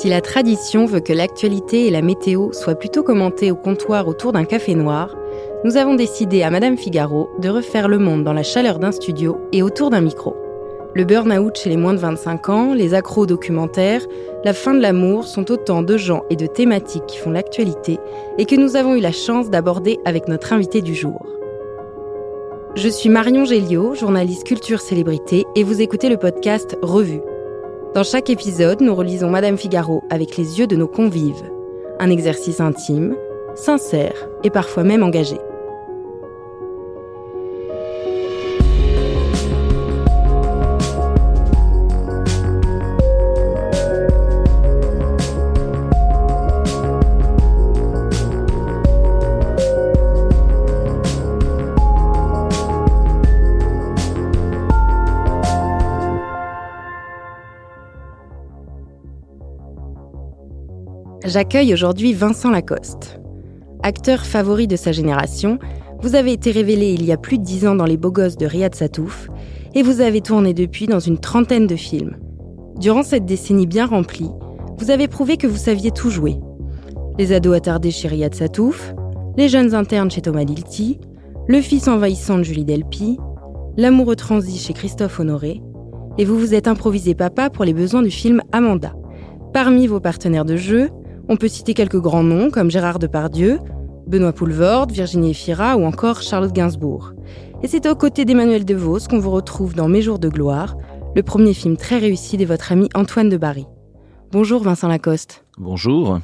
Si la tradition veut que l'actualité et la météo soient plutôt commentées au comptoir autour d'un café noir, nous avons décidé à Madame Figaro de refaire le monde dans la chaleur d'un studio et autour d'un micro. Le burn-out chez les moins de 25 ans, les accros documentaires, la fin de l'amour sont autant de gens et de thématiques qui font l'actualité et que nous avons eu la chance d'aborder avec notre invité du jour. Je suis Marion Géliot, journaliste culture célébrité, et vous écoutez le podcast Revue. Dans chaque épisode, nous relisons Madame Figaro avec les yeux de nos convives. Un exercice intime, sincère et parfois même engagé. J'accueille aujourd'hui Vincent Lacoste. Acteur favori de sa génération, vous avez été révélé il y a plus de dix ans dans Les Beaux Gosses de Riyad Satouf et vous avez tourné depuis dans une trentaine de films. Durant cette décennie bien remplie, vous avez prouvé que vous saviez tout jouer. Les ados attardés chez Riyad Satouf, les jeunes internes chez Thomas Dilty, le fils envahissant de Julie Delpy, l'amoureux transi chez Christophe Honoré, et vous vous êtes improvisé papa pour les besoins du film Amanda. Parmi vos partenaires de jeu, on peut citer quelques grands noms comme Gérard Depardieu, Benoît Poulvorde, Virginie Efira ou encore Charlotte Gainsbourg. Et c'est aux côtés d'Emmanuel DeVos qu'on vous retrouve dans Mes jours de gloire, le premier film très réussi de votre ami Antoine de Barry. Bonjour Vincent Lacoste. Bonjour.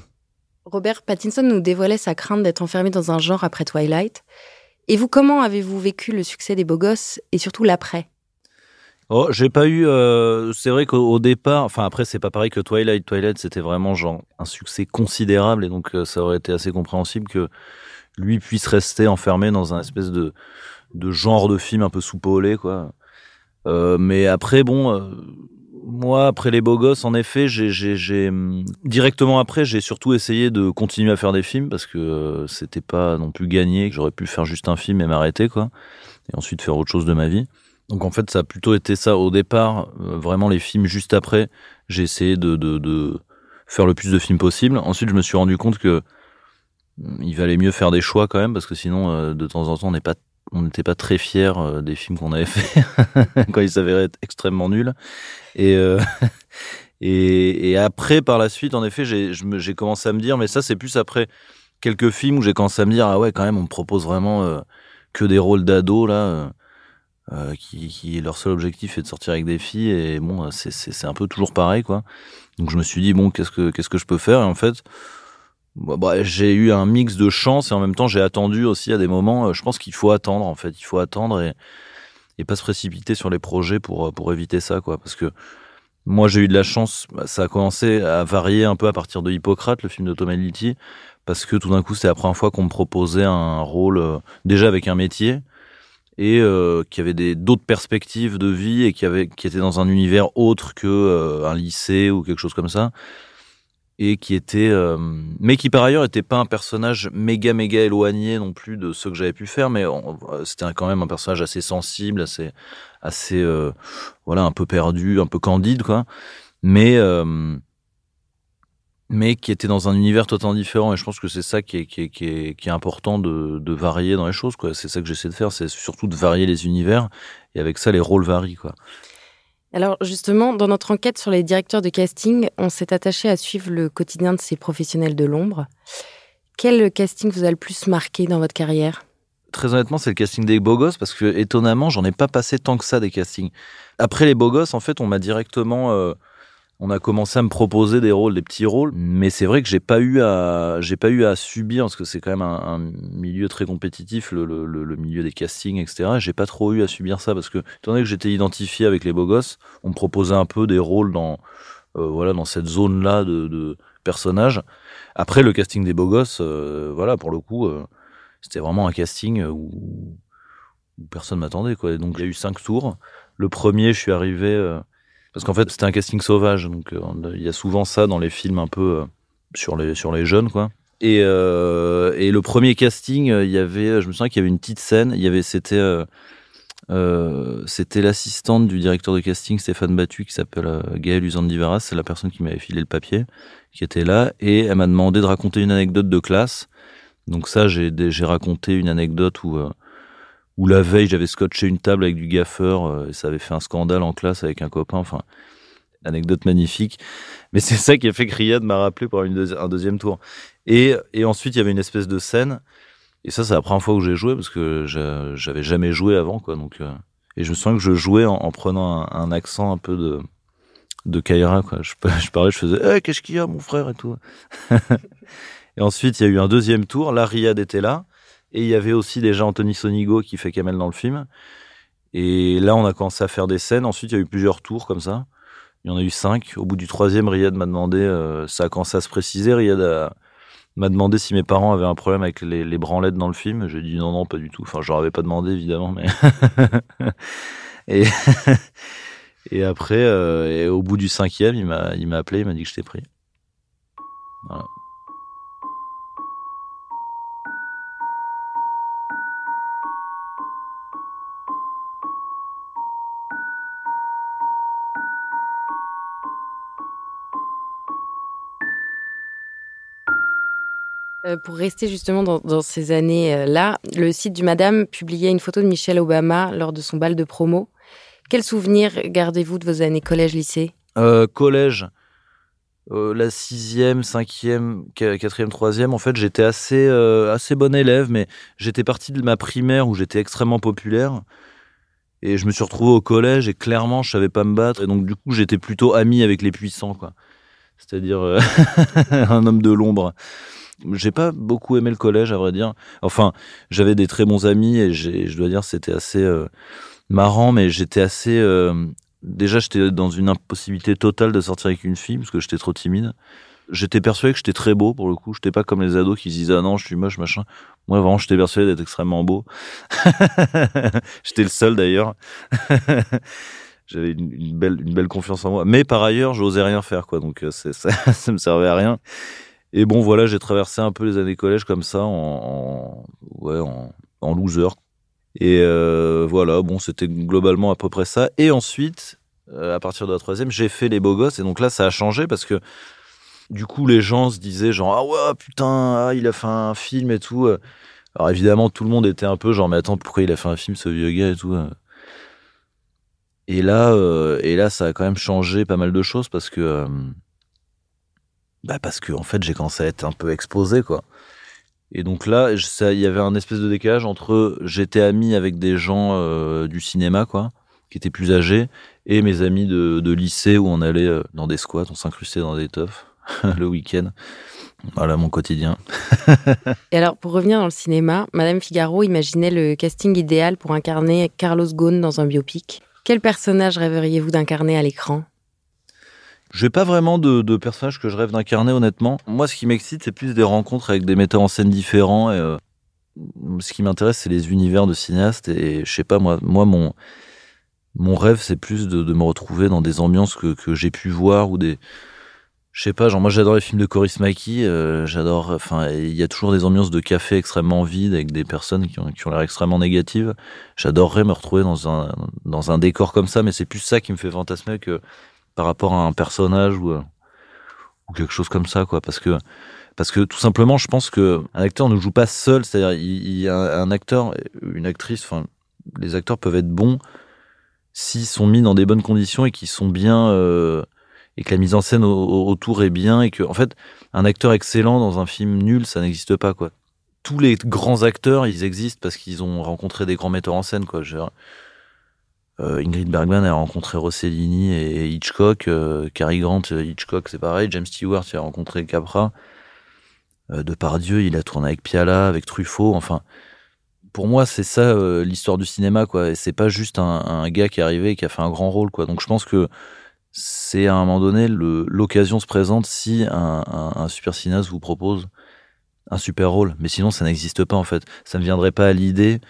Robert Pattinson nous dévoilait sa crainte d'être enfermé dans un genre après Twilight. Et vous, comment avez-vous vécu le succès des beaux gosses et surtout l'après? Oh, j'ai pas eu. Euh, c'est vrai qu'au départ, enfin après, c'est pas pareil que Twilight. Twilight, c'était vraiment genre un succès considérable et donc euh, ça aurait été assez compréhensible que lui puisse rester enfermé dans un espèce de de genre de film un peu soupolé, quoi. Euh, mais après, bon, euh, moi, après les beaux gosses, en effet, j'ai hum, directement après, j'ai surtout essayé de continuer à faire des films parce que c'était pas non plus gagné, que j'aurais pu faire juste un film et m'arrêter, quoi, et ensuite faire autre chose de ma vie. Donc en fait, ça a plutôt été ça au départ. Euh, vraiment, les films juste après, j'ai essayé de, faire le plus de films possible. Ensuite, je me suis rendu compte que mm, il valait mieux faire des choix quand même, parce que sinon, euh, de temps en temps, on n'était pas très fiers euh, des films qu'on avait fait quand ils s'avéraient être extrêmement nuls. Et, et, après, par la suite, en effet, j'ai commencé à me dire, mais ça, c'est plus après quelques films où j'ai commencé à me dire, ah ouais, quand même, on me propose vraiment que des rôles d'ados là. Euh, qui, qui, leur seul objectif est de sortir avec des filles et bon c'est un peu toujours pareil quoi. Donc je me suis dit bon qu'est-ce que qu'est-ce que je peux faire? Et en fait bah, bah, j'ai eu un mix de chance et en même temps j'ai attendu aussi à des moments euh, je pense qu'il faut attendre en fait. Il faut attendre et, et pas se précipiter sur les projets pour pour éviter ça quoi. Parce que moi j'ai eu de la chance bah, ça a commencé à varier un peu à partir de Hippocrate le film de Thomas Litti parce que tout d'un coup c'était la première fois qu'on me proposait un rôle euh, déjà avec un métier et euh, qui avait d'autres perspectives de vie et qui avait qui était dans un univers autre que euh, un lycée ou quelque chose comme ça. Et qui était euh, mais qui par ailleurs était pas un personnage méga méga éloigné non plus de ce que j'avais pu faire mais c'était quand même un personnage assez sensible assez assez voilà un peu perdu un peu candide quoi. Mais mais qui était dans un univers totalement différent. Et je pense que c'est ça qui est, qui est, qui est, qui est important de, de, varier dans les choses. Quoi. C'est ça que j'essaie de faire, c'est surtout de varier les univers. Et avec ça, les rôles varient. Quoi. Alors justement, dans notre enquête sur les directeurs de casting, on s'est attaché à suivre le quotidien de ces professionnels de l'ombre. Quel casting vous a le plus marqué dans votre carrière? Très honnêtement, c'est le casting des beaux gosses parce que étonnamment, j'en ai pas passé tant que ça des castings. Après les beaux gosses, en fait, on m'a directement euh, on a commencé à me proposer des rôles, des petits rôles, mais c'est vrai que j'ai pas eu à, j'ai pas eu à subir parce que c'est quand même un, milieu très compétitif, le, milieu des castings, etc. J'ai pas trop eu à subir ça parce que, étant donné que j'étais identifié avec les beaux gosses, on me proposait un peu des rôles dans, euh, voilà, dans cette zone-là de, personnages. Après, le casting des beaux gosses, euh, voilà, pour le coup, euh, c'était vraiment un casting où, où personne m'attendait, quoi. donc il y eu cinq tours. Le premier, je suis arrivé parce qu'en fait, c'était un casting sauvage. Donc, euh, il y a souvent ça dans les films un peu euh, sur, les, sur les jeunes, quoi. Et, euh, et le premier casting, il y avait, je me souviens qu'il y avait une petite scène. Il y avait, c'était c'était l'assistante du directeur de casting Stéphane Battu qui s'appelle euh, Gaël Uzandivaras, c'est la personne qui m'avait filé le papier, qui était là, et elle m'a demandé de raconter une anecdote de classe. Donc ça, j'ai raconté une anecdote où, où la veille, j'avais scotché une table avec du gaffeur, et ça avait fait un scandale en classe avec un copain, enfin, anecdote magnifique. Mais c'est ça qui a fait que Riyad m'a rappelé pour un deuxième tour. Et, ensuite, il y avait une espèce de scène et ça, c'est la première fois où j'ai joué parce que j'avais jamais joué avant, quoi. Donc, euh, et je me souviens que je jouais en, prenant un, accent un peu de de Kaira, quoi. Je, parlais, je faisais, hey, qu'est-ce qu'il y a, mon frère et tout. et ensuite, il y a eu un deuxième tour. Là, Riyad était là. Et il y avait aussi déjà Anthony Sonigo qui fait Kamel dans le film. Et là, on a commencé à faire des scènes. Ensuite, il y a eu plusieurs tours comme ça. Il y en a eu cinq. Au bout du troisième, Riyad m'a demandé, euh, ça a commencé à se préciser. Riyad m'a demandé si mes parents avaient un problème avec les, les branlettes dans le film. J'ai dit non, non, pas du tout. Enfin, je leur avais pas demandé, évidemment, et, et après, euh, au bout du cinquième, il m'a, il m'a appelé, il m'a dit que j'étais pris. Voilà. Pour rester justement dans, ces années-là, le site du Madame publiait une photo de Michelle Obama lors de son bal de promo. Quel souvenir gardez-vous de vos années collège-lycée? Euh, Collège, euh, la sixième, cinquième, quatrième, troisième. En fait, j'étais assez, assez bon élève, mais j'étais parti de ma primaire où j'étais extrêmement populaire. Et je me suis retrouvé au collège et clairement, je savais pas me battre. Et donc, du coup, j'étais plutôt ami avec les puissants, quoi. C'est-à-dire un homme de l'ombre. J'ai pas beaucoup aimé le collège, à vrai dire. Enfin, j'avais des très bons amis et je dois dire c'était assez euh, marrant, mais j'étais assez. Euh, déjà, j'étais dans une impossibilité totale de sortir avec une fille parce que j'étais trop timide. J'étais persuadé que j'étais très beau pour le coup. J'étais pas comme les ados qui se disaient ah non, je suis moche, machin. Moi, vraiment, j'étais persuadé d'être extrêmement beau. j'étais le seul d'ailleurs. J'avais une, belle, une belle confiance en moi. Mais par ailleurs, j'osais rien faire, quoi. Donc, euh, ça, ça me servait à rien. Et bon, voilà, j'ai traversé un peu les années collège comme ça, en, ouais, en, loser. Et euh, voilà, bon, c'était globalement à peu près ça. Et ensuite, euh, à partir de la troisième, j'ai fait les beaux gosses. Et donc là, ça a changé parce que du coup, les gens se disaient genre, ah ouais, putain, ah, il a fait un film et tout. Alors évidemment, tout le monde était un peu genre, mais attends, pourquoi il a fait un film, ce vieux gars et tout. Et là, euh, et là, ça a quand même changé pas mal de choses parce que bah parce que en fait j'ai commencé à être un peu exposé quoi. Et donc là, il y avait un espèce de décalage entre j'étais ami avec des gens euh, du cinéma quoi, qui étaient plus âgés, et mes amis de, de lycée où on allait euh, dans des squats, on s'incrustait dans des teufs le week-end. Voilà mon quotidien. et alors, pour revenir dans le cinéma, Madame Figaro imaginait le casting idéal pour incarner Carlos Ghosn dans un biopic. Quel personnage rêveriez-vous d'incarner à l'écran? J'ai pas vraiment de, de personnage que je rêve d'incarner, honnêtement. Moi, ce qui m'excite, c'est plus des rencontres avec des metteurs en scène différents. Et, euh, ce qui m'intéresse, c'est les univers de cinéastes. Et je sais pas, moi, moi mon, mon rêve, c'est plus de, de, me retrouver dans des ambiances que, que j'ai pu voir ou des. Je sais pas, genre moi j'adore les films de Coris Maki, euh, j'adore, enfin il y a toujours des ambiances de café extrêmement vides avec des personnes qui ont, qui ont l'air extrêmement négatives. J'adorerais me retrouver dans un, dans un décor comme ça, mais c'est plus ça qui me fait fantasmer que par rapport à un personnage ou, euh, ou quelque chose comme ça, quoi. Parce que, parce que tout simplement, je pense que un acteur ne joue pas seul. C'est-à-dire, il, a un acteur, une actrice, enfin, les acteurs peuvent être bons s'ils sont mis dans des bonnes conditions et qu'ils sont bien euh, et que la mise en scène autour est bien et que, en fait, un acteur excellent dans un film nul, ça n'existe pas, quoi. Tous les grands acteurs, ils existent parce qu'ils ont rencontré des grands metteurs en scène, quoi. Ingrid Bergman a rencontré Rossellini et, Hitchcock. Euh, Cary Grant, euh, Hitchcock, c'est pareil. James Stewart, a rencontré Capra. Euh, Depardieu, il a tourné avec Piala, avec Truffaut. Enfin, pour moi, c'est ça l'histoire du cinéma, quoi. Et c'est pas juste un, un, gars qui est arrivé et qui a fait un grand rôle, quoi. Donc je pense que c'est à un moment donné l'occasion se présente si un, un, un super cinéaste vous propose un super rôle. Mais sinon, ça n'existe pas en fait. Ça ne viendrait pas à l'idée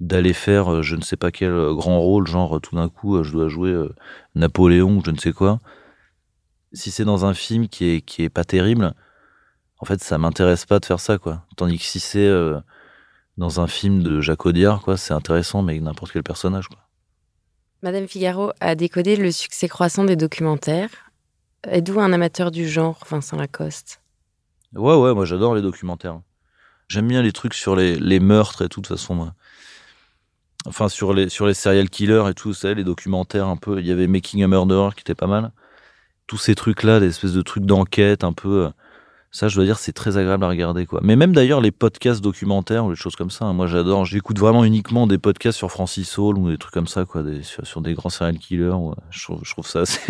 d'aller faire euh, je ne sais pas quel euh, grand rôle, genre euh, tout d'un coup je dois jouer Napoléon ou je ne sais quoi. Si c'est dans un film qui est, qui est pas terrible, en fait ça m'intéresse pas de faire ça quoi. Tandis que si c'est dans un film de Jacques Audiard, quoi. C'est intéressant, mais n'importe quel personnage, quoi. Madame Figaro a décodé le succès croissant des documentaires. Êtes-vous un amateur du genre, Vincent Lacoste? Ouais, ouais, moi j'adore les documentaires. J'aime bien les trucs sur les, les meurtres et tout, de toute façon. Moi. Enfin, sur les, sur les serial killers et tout, ça, les documentaires un peu. Il y avait Making a Murderer qui était pas mal. Tous ces trucs-là, des espèces de trucs d'enquête un peu. Euh, ça, je dois dire, c'est très agréable à regarder, quoi. Mais même d'ailleurs, les podcasts documentaires ou les choses comme ça, hein, moi j'adore. J'écoute vraiment uniquement des podcasts sur Francis Hall ou des trucs comme ça, quoi, sur, des grands serial killers. je, trouve, je trouve ça assez.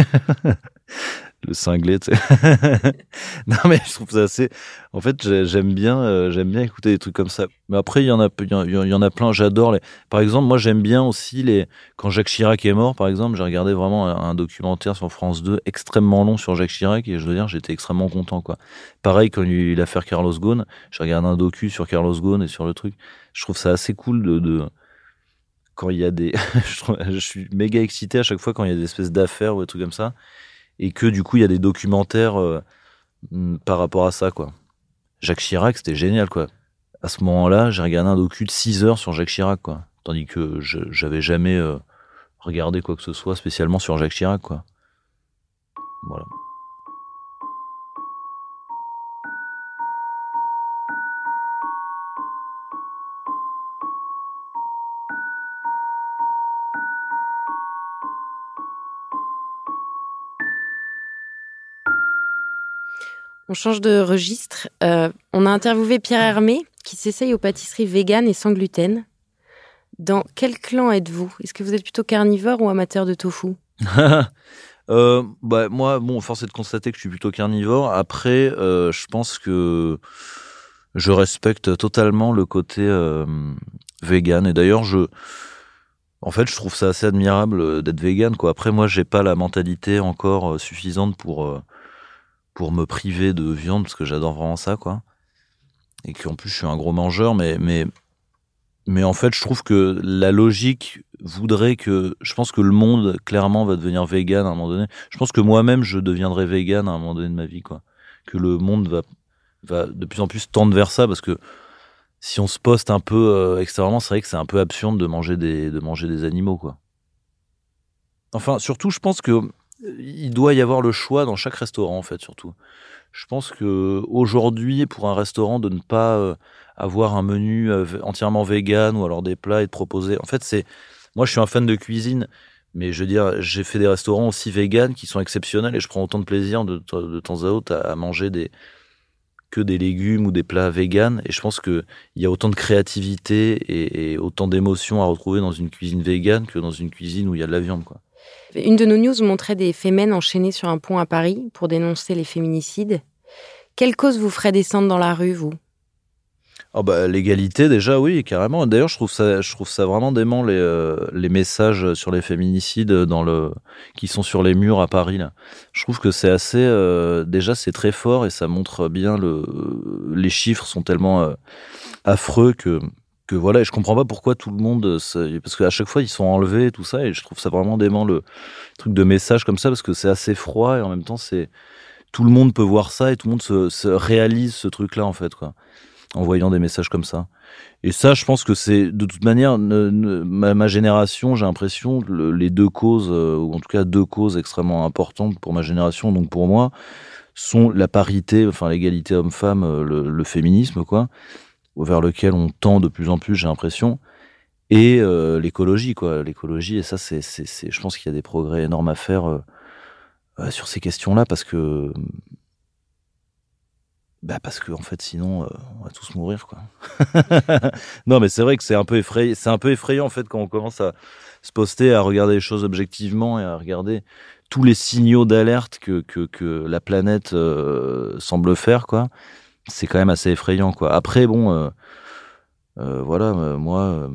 le cinglé, tu non, mais je trouve ça assez. En fait, j'aime bien, euh, j'aime bien écouter des trucs comme ça. Mais après, il y en a, il y, en a plein. J'adore. Par exemple, moi, j'aime bien aussi les. Quand Jacques Chirac est mort, par exemple, j'ai regardé vraiment un, documentaire sur France 2 extrêmement long sur Jacques Chirac et je dois dire, j'étais extrêmement content, quoi. Pareil, quand il y a l'affaire Carlos Ghosn, j'ai regardé un docu sur Carlos Ghosn et sur le truc. Je trouve ça assez cool de quand il y a des. je suis méga excité à chaque fois quand il y a des espèces d'affaires ou des trucs comme ça et que du coup il y a des documentaires euh, mm, par rapport à ça quoi. Jacques Chirac c'était génial quoi. À ce moment-là, j'ai regardé un docu de 6 heures sur Jacques Chirac quoi, tandis que j'avais jamais euh, regardé quoi que ce soit spécialement sur Jacques Chirac quoi. Voilà. On change de registre. Euh, on a interviewé Pierre Hermé qui s'essaye aux pâtisseries véganes et sans gluten. Dans quel clan êtes-vous? Est-ce que vous êtes plutôt carnivore ou amateur de tofu? Euh, bah, Moi, bon, force est de constater que je suis plutôt carnivore. Après, euh, je pense que je respecte totalement le côté vegan. Et d'ailleurs, je, en fait, je trouve ça assez admirable d'être vegan. Après, moi, j'ai pas la mentalité encore suffisante pour pour me priver de viande parce que j'adore vraiment ça, quoi. Et qu'en plus, je suis un gros mangeur, mais, mais, mais en fait, je trouve que la logique voudrait que. Je pense que le monde, clairement, va devenir vegan à un moment donné. Je pense que moi-même, je deviendrai vegan à un moment donné de ma vie, quoi. Que le monde va, va de plus en plus tendre vers ça parce que si on se poste un peu euh, extérieurement, c'est vrai que c'est un peu absurde de manger des, de manger des animaux, quoi. Enfin, surtout, je pense que il doit y avoir le choix dans chaque restaurant, en fait, surtout. Je pense que aujourd'hui, pour un restaurant, de ne pas euh, avoir un menu euh, entièrement vegan ou alors des plats et de proposer. En fait, c'est. Moi, je suis un fan de cuisine, mais je veux dire, j'ai fait des restaurants aussi vegan qui sont exceptionnels et je prends autant de plaisir de, temps à autre à, manger des que des légumes ou des plats vegan. Et je pense qu'il y a autant de créativité et, et autant d'émotions à retrouver dans une cuisine vegan que dans une cuisine où il y a de la viande, quoi. Une de nos news montrait des femmes enchaînées sur un pont à Paris pour dénoncer les féminicides. Quelle cause vous ferait descendre dans la rue, vous? Oh bah, L'égalité, déjà, oui, carrément. D'ailleurs, je, trouve ça, je trouve ça vraiment dément, les, euh, les messages sur les féminicides dans le, qui sont sur les murs à Paris. Là. Je trouve que c'est assez. Euh, déjà, c'est très fort et ça montre bien le. Les chiffres sont tellement euh, affreux que voilà, et je comprends pas pourquoi tout le monde, euh, parce qu'à chaque fois ils sont enlevés tout ça, et je trouve ça vraiment dément le truc de message comme ça, parce que c'est assez froid et en même temps c'est tout le monde peut voir ça et tout le monde se, réalise ce truc-là en fait, quoi, en voyant des messages comme ça. Et ça, je pense que c'est de toute manière ma, génération, j'ai l'impression les deux causes, euh, ou en tout cas deux causes extrêmement importantes pour ma génération, donc pour moi, sont la parité, enfin l'égalité homme-femme, euh, le, le féminisme, quoi vers lequel on tend de plus en plus, j'ai l'impression, et euh, l'écologie, quoi. L'écologie, et ça, c'est, je pense qu'il y a des progrès énormes à faire euh, euh, sur ces questions-là, parce que, bah parce que en fait, sinon, on va tous mourir, quoi. non, mais c'est vrai que c'est un peu effrayant, c'est un peu effrayant en fait quand on commence à se poster, à regarder les choses objectivement et à regarder tous les signaux d'alerte que, que, que la planète semble faire, quoi c'est quand même assez effrayant, quoi. Après, bon, euh, euh, voilà, euh, moi,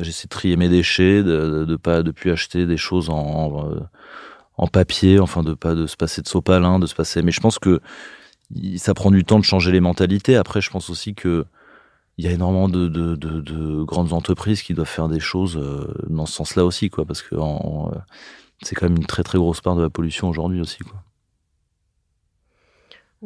j'essaie de trier mes déchets, de, de, pas de plus acheter des choses en, en, papier, enfin de pas de se passer de sopalin, de se passer. Mais je pense que ça prend du temps de changer les mentalités. Après, je pense aussi que il y a énormément de, de, de, grandes entreprises qui doivent faire des choses dans ce sens-là aussi, quoi, parce que c'est quand même une très très grosse part de la pollution aujourd'hui aussi, quoi.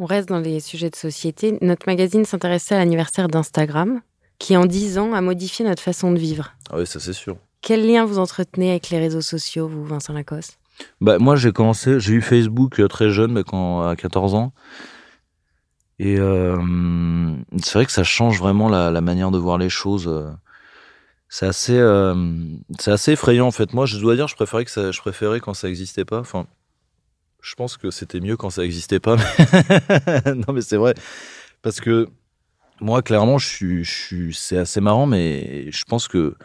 On reste dans les sujets de société. Notre magazine s'intéressait à l'anniversaire d'Instagram. qui en dix ans a modifié notre façon de vivre. Ah oui, ça c'est sûr. Quel lien vous entretenez avec les réseaux sociaux, vous, Vincent Lacoste? Bah, Moi, j'ai commencé, j'ai eu Facebook euh, très jeune, mais quand, à 14 ans. Et euh, c'est vrai que ça change vraiment la, la, manière de voir les choses. Euh. C'est assez, euh, c'est assez effrayant en fait. Moi, je dois dire, je préférais que ça, je préférais quand ça existait pas. Enfin, je pense que c'était mieux quand ça existait pas. non, mais c'est vrai parce que moi, clairement, je suis, c'est assez marrant, mais je pense que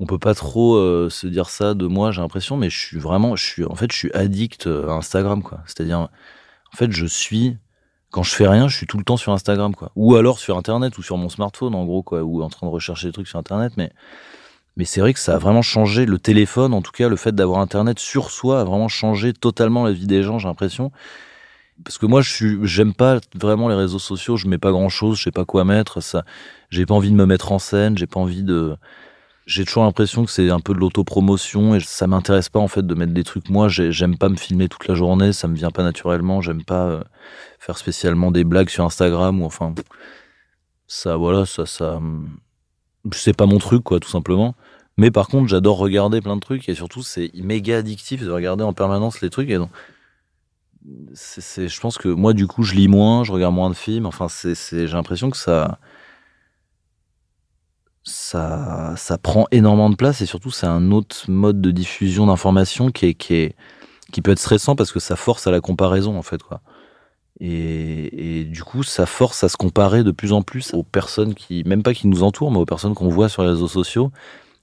on peut pas trop euh, se dire ça de moi. J'ai l'impression, mais je suis vraiment, je suis, en fait, je suis addict à Instagram, quoi. C'est-à-dire, en fait, je suis quand je fais rien, je suis tout le temps sur Instagram, quoi. Ou alors sur Internet ou sur mon smartphone, en gros, quoi. Ou en train de rechercher des trucs sur Internet. Mais, mais c'est vrai que ça a vraiment changé le téléphone, en tout cas, le fait d'avoir Internet sur soi a vraiment changé totalement la vie des gens, j'ai l'impression. Parce que moi, je suis, j'aime pas vraiment les réseaux sociaux. Je mets pas grand chose. Je sais pas quoi mettre. Ça, j'ai pas envie de me mettre en scène. J'ai pas envie de, j'ai toujours l'impression que c'est un peu de l'autopromotion et ça m'intéresse pas en fait de mettre des trucs. Moi, j'aime pas me filmer toute la journée, ça me vient pas naturellement. J'aime pas euh, faire spécialement des blagues sur Instagram ou enfin ça, voilà, ça, ça, c'est pas mon truc quoi, tout simplement. Mais par contre, j'adore regarder plein de trucs et surtout c'est méga addictif de regarder en permanence les trucs et donc je pense que moi du coup je lis moins, je regarde moins de films. Enfin, c'est, j'ai l'impression que ça ça, ça prend énormément de place et surtout c'est un autre mode de diffusion d'informations qui est, qui est, qui peut être stressant parce que ça force à la comparaison en fait. Et, et, du coup, ça force à se comparer de plus en plus aux personnes qui, même pas qui nous entourent, mais aux personnes qu'on voit sur les réseaux sociaux.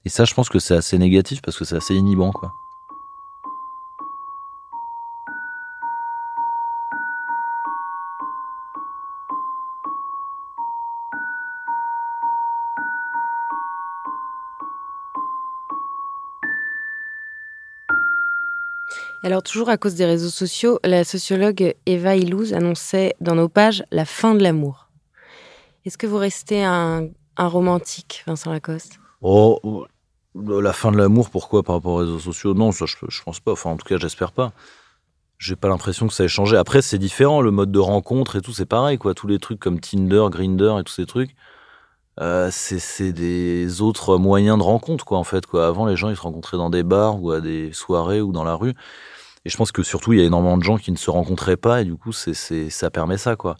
Et ça, je pense que c'est assez négatif parce que c'est assez inhibant, quoi. Alors toujours à cause des réseaux sociaux, la sociologue Eva Illouz annonçait dans nos pages la fin de l'amour. Est-ce que vous restez un, romantique, Vincent Lacoste? Oh, la fin de l'amour, pourquoi par rapport aux réseaux sociaux? Non, ça je, je pense pas. Enfin, en tout cas, j'espère pas. J'ai pas l'impression que ça ait changé. Après, c'est différent. Le mode de rencontre et tout, c'est pareil, quoi. Tous les trucs comme Tinder, Grinder et tous ces trucs, euh, c'est des autres moyens de rencontre, quoi, en fait. Quoi. Avant, les gens, ils se rencontraient dans des bars ou à des soirées ou dans la rue. Et je pense que surtout, il y a énormément de gens qui ne se rencontraient pas, et du coup, c'est, ça permet ça, quoi.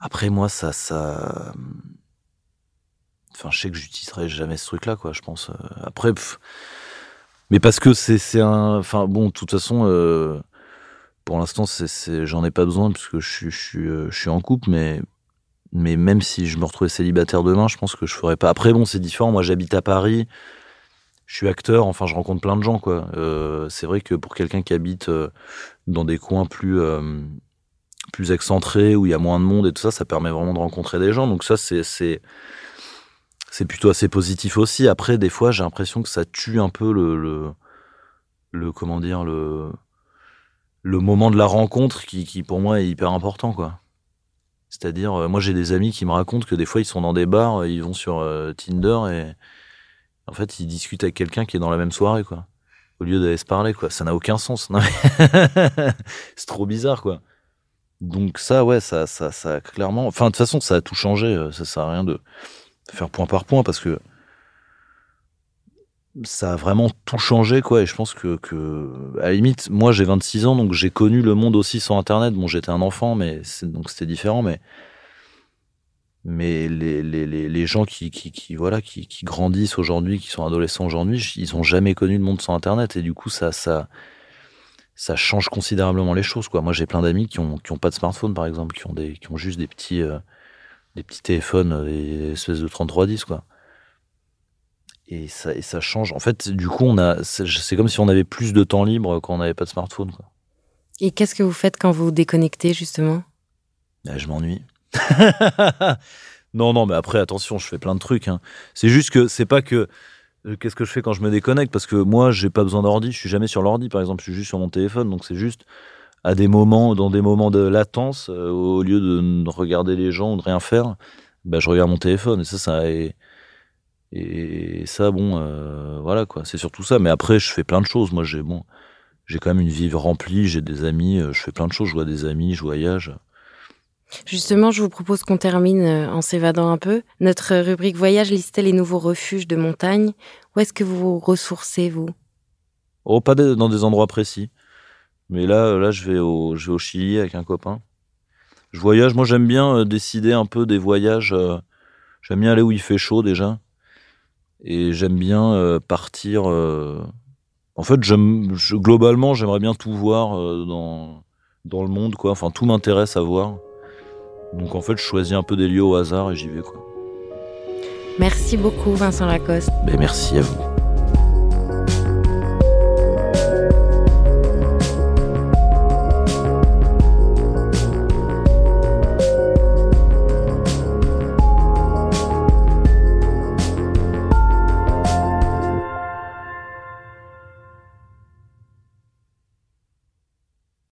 Après, moi, ça, ça. Je sais que j'utiliserai jamais ce truc-là, quoi, je pense. Après, mais parce que c'est, un. Enfin, bon, de toute façon, euh... pour l'instant, j'en ai pas besoin, puisque je suis, je suis, euh, je suis en couple, mais. Mais même si je me retrouvais célibataire demain, je pense que je ferais pas. Après, bon, c'est différent. Moi, j'habite à Paris je suis acteur, enfin je rencontre plein de gens quoi. Euh, c'est vrai que pour quelqu'un qui habite euh, dans des coins plus euh, plus excentrés où il y a moins de monde et tout ça, ça permet vraiment de rencontrer des gens. Donc ça c'est c'est plutôt assez positif aussi. Après des fois j'ai l'impression que ça tue un peu le, le le comment dire le le moment de la rencontre qui, qui pour moi est hyper important quoi. C'est-à-dire moi j'ai des amis qui me racontent que des fois ils sont dans des bars, ils vont sur Tinder et en fait, ils discutent avec quelqu'un qui est dans la même soirée, quoi. Au lieu d'aller se parler, quoi. Ça n'a aucun sens. c'est trop bizarre, quoi. Donc ça, ouais, ça, ça, ça, clairement. Enfin, de toute façon, ça a tout changé. Euh, ça sert à rien de faire point par point parce que ça a vraiment tout changé, quoi. Et je pense que, à la limite, moi, j'ai 26 ans, donc j'ai connu le monde aussi sans Internet. Bon, j'étais un enfant, mais donc c'était différent, mais mais les, les, les, gens qui, qui, qui voilà qui, qui grandissent aujourd'hui, qui sont adolescents aujourd'hui, ils ont jamais connu le monde sans Internet et du coup ça ça ça change considérablement les choses quoi. Moi j'ai plein d'amis qui ont qui ont pas de smartphone par exemple, qui ont des qui ont juste des petits euh, des petits téléphones, des espèces de 3310 quoi. Et ça et ça change. En fait, du coup on a c'est comme si on avait plus de temps libre quand on n'avait pas de smartphone quoi. Et qu'est-ce que vous faites quand vous déconnectez justement? Ben, Je m'ennuie. non, non, mais après, attention, je fais plein de trucs. Hein. C'est juste que c'est pas que. Euh, qu'est-ce que je fais quand je me déconnecte? Parce que moi, j'ai pas besoin d'ordi. Je suis jamais sur l'ordi, par exemple. Je suis juste sur mon téléphone. Donc, c'est juste à des moments, dans des moments de latence, euh, au lieu de regarder les gens ou de rien faire, bah, je regarde mon téléphone. Et ça, ça. Et, et ça, bon, euh, voilà, quoi. C'est surtout ça. Mais après, je fais plein de choses. Moi, j'ai bon, j'ai quand même une vie remplie. J'ai des amis. Je fais plein de choses. Je vois des amis, je voyage Justement, je vous propose qu'on termine euh, en s'évadant un peu. Notre rubrique voyage listait les nouveaux refuges de montagne. Où est-ce que vous vous ressourcez, vous? Oh, pas dans des endroits précis. Mais là, là je, vais au, je vais au Chili avec un copain. Je voyage, moi j'aime bien euh, décider un peu des voyages. Euh, j'aime bien aller où il fait chaud déjà. Et j'aime bien partir. En fait, je, globalement, j'aimerais bien tout voir dans, dans le monde, quoi. Enfin, tout m'intéresse à voir. Donc en fait, je choisis un peu des lieux au hasard et j'y vais quoi. Merci beaucoup Vincent Lacoste. Ben, merci à vous.